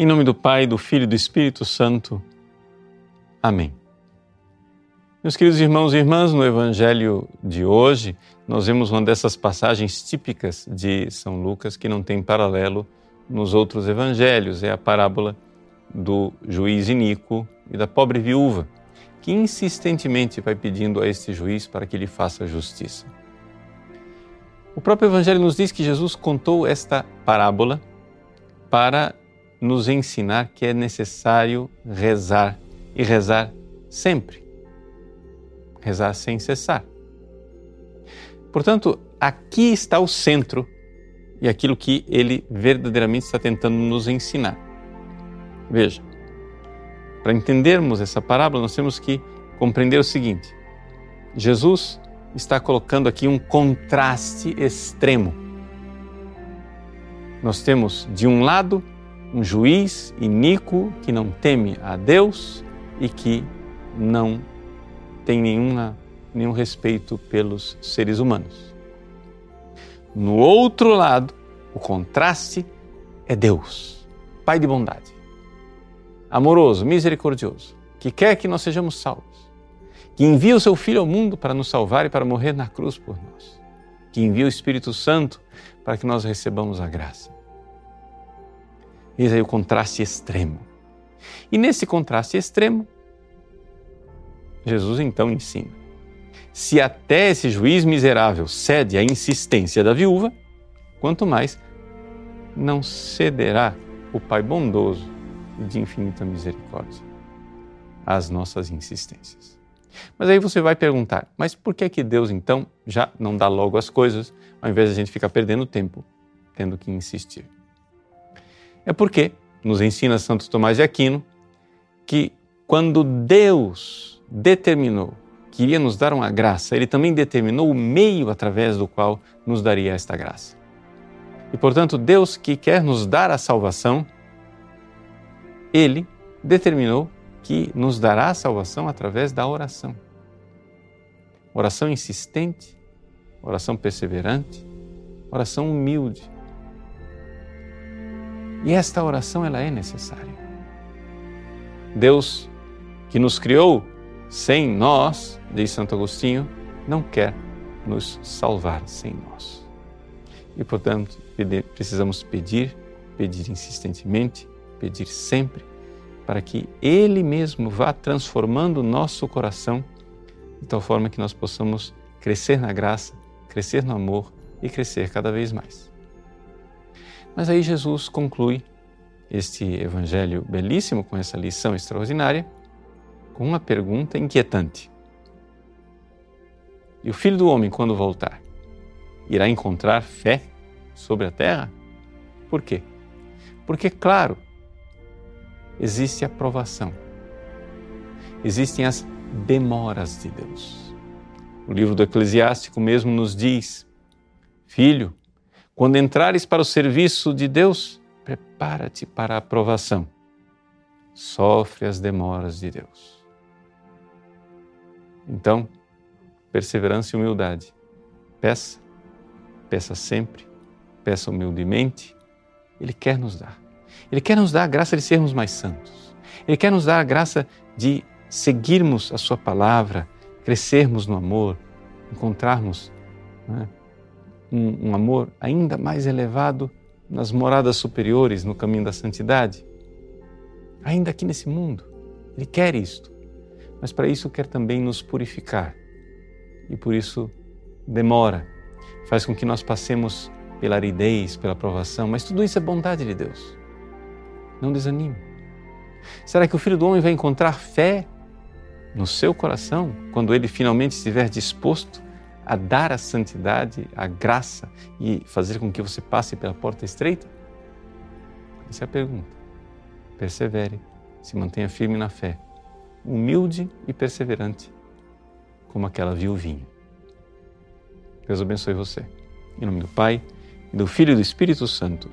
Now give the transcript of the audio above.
Em nome do Pai, do Filho e do Espírito Santo. Amém. Meus queridos irmãos e irmãs, no Evangelho de hoje, nós vemos uma dessas passagens típicas de São Lucas que não tem paralelo nos outros evangelhos. É a parábola do juiz iníquo e da pobre viúva, que insistentemente vai pedindo a este juiz para que lhe faça justiça. O próprio Evangelho nos diz que Jesus contou esta parábola para nos ensinar que é necessário rezar e rezar sempre. Rezar sem cessar. Portanto, aqui está o centro e aquilo que ele verdadeiramente está tentando nos ensinar. Veja, para entendermos essa parábola, nós temos que compreender o seguinte: Jesus está colocando aqui um contraste extremo. Nós temos, de um lado, um juiz iníquo que não teme a Deus e que não tem nenhuma, nenhum respeito pelos seres humanos. No outro lado, o contraste é Deus, Pai de bondade, amoroso, misericordioso, que quer que nós sejamos salvos que envia o seu Filho ao mundo para nos salvar e para morrer na cruz por nós, que envia o Espírito Santo para que nós recebamos a graça. Eis aí o contraste extremo. E nesse contraste extremo, Jesus então ensina: se até esse juiz miserável cede à insistência da viúva, quanto mais não cederá o Pai bondoso e de infinita misericórdia às nossas insistências. Mas aí você vai perguntar, mas por que que Deus então já não dá logo as coisas, ao invés de a gente ficar perdendo tempo tendo que insistir? É porque nos ensina Santo Tomás de Aquino que quando Deus determinou que iria nos dar uma graça, ele também determinou o meio através do qual nos daria esta graça. E portanto, Deus que quer nos dar a salvação, ele determinou que nos dará a salvação através da oração. Oração insistente, oração perseverante, oração humilde. E esta oração ela é necessária. Deus que nos criou sem nós, diz Santo Agostinho, não quer nos salvar sem nós. E portanto, precisamos pedir, pedir insistentemente, pedir sempre para que Ele mesmo vá transformando o nosso coração de tal forma que nós possamos crescer na graça, crescer no amor e crescer cada vez mais. Mas aí Jesus conclui este evangelho belíssimo com essa lição extraordinária com uma pergunta inquietante. E o filho do homem, quando voltar, irá encontrar fé sobre a terra? Por quê? Porque, claro, existe a provação, existem as demoras de Deus. O livro do Eclesiástico mesmo nos diz: Filho, quando entrares para o serviço de Deus, prepara-te para a aprovação. Sofre as demoras de Deus. Então, perseverança e humildade. Peça, peça sempre, peça humildemente. Ele quer nos dar. Ele quer nos dar a graça de sermos mais santos. Ele quer nos dar a graça de seguirmos a Sua palavra, crescermos no amor, encontrarmos né, um, um amor ainda mais elevado nas moradas superiores, no caminho da santidade. Ainda aqui nesse mundo. Ele quer isto. Mas para isso quer também nos purificar. E por isso demora. Faz com que nós passemos pela aridez, pela provação. Mas tudo isso é bondade de Deus. Não desanime. Será que o Filho do Homem vai encontrar fé no seu coração quando ele finalmente estiver disposto a dar a santidade, a graça e fazer com que você passe pela porta estreita? Essa é a pergunta. Persevere, se mantenha firme na fé, humilde e perseverante, como aquela viuvinha. Deus abençoe você. Em nome do Pai, do Filho e do Espírito Santo.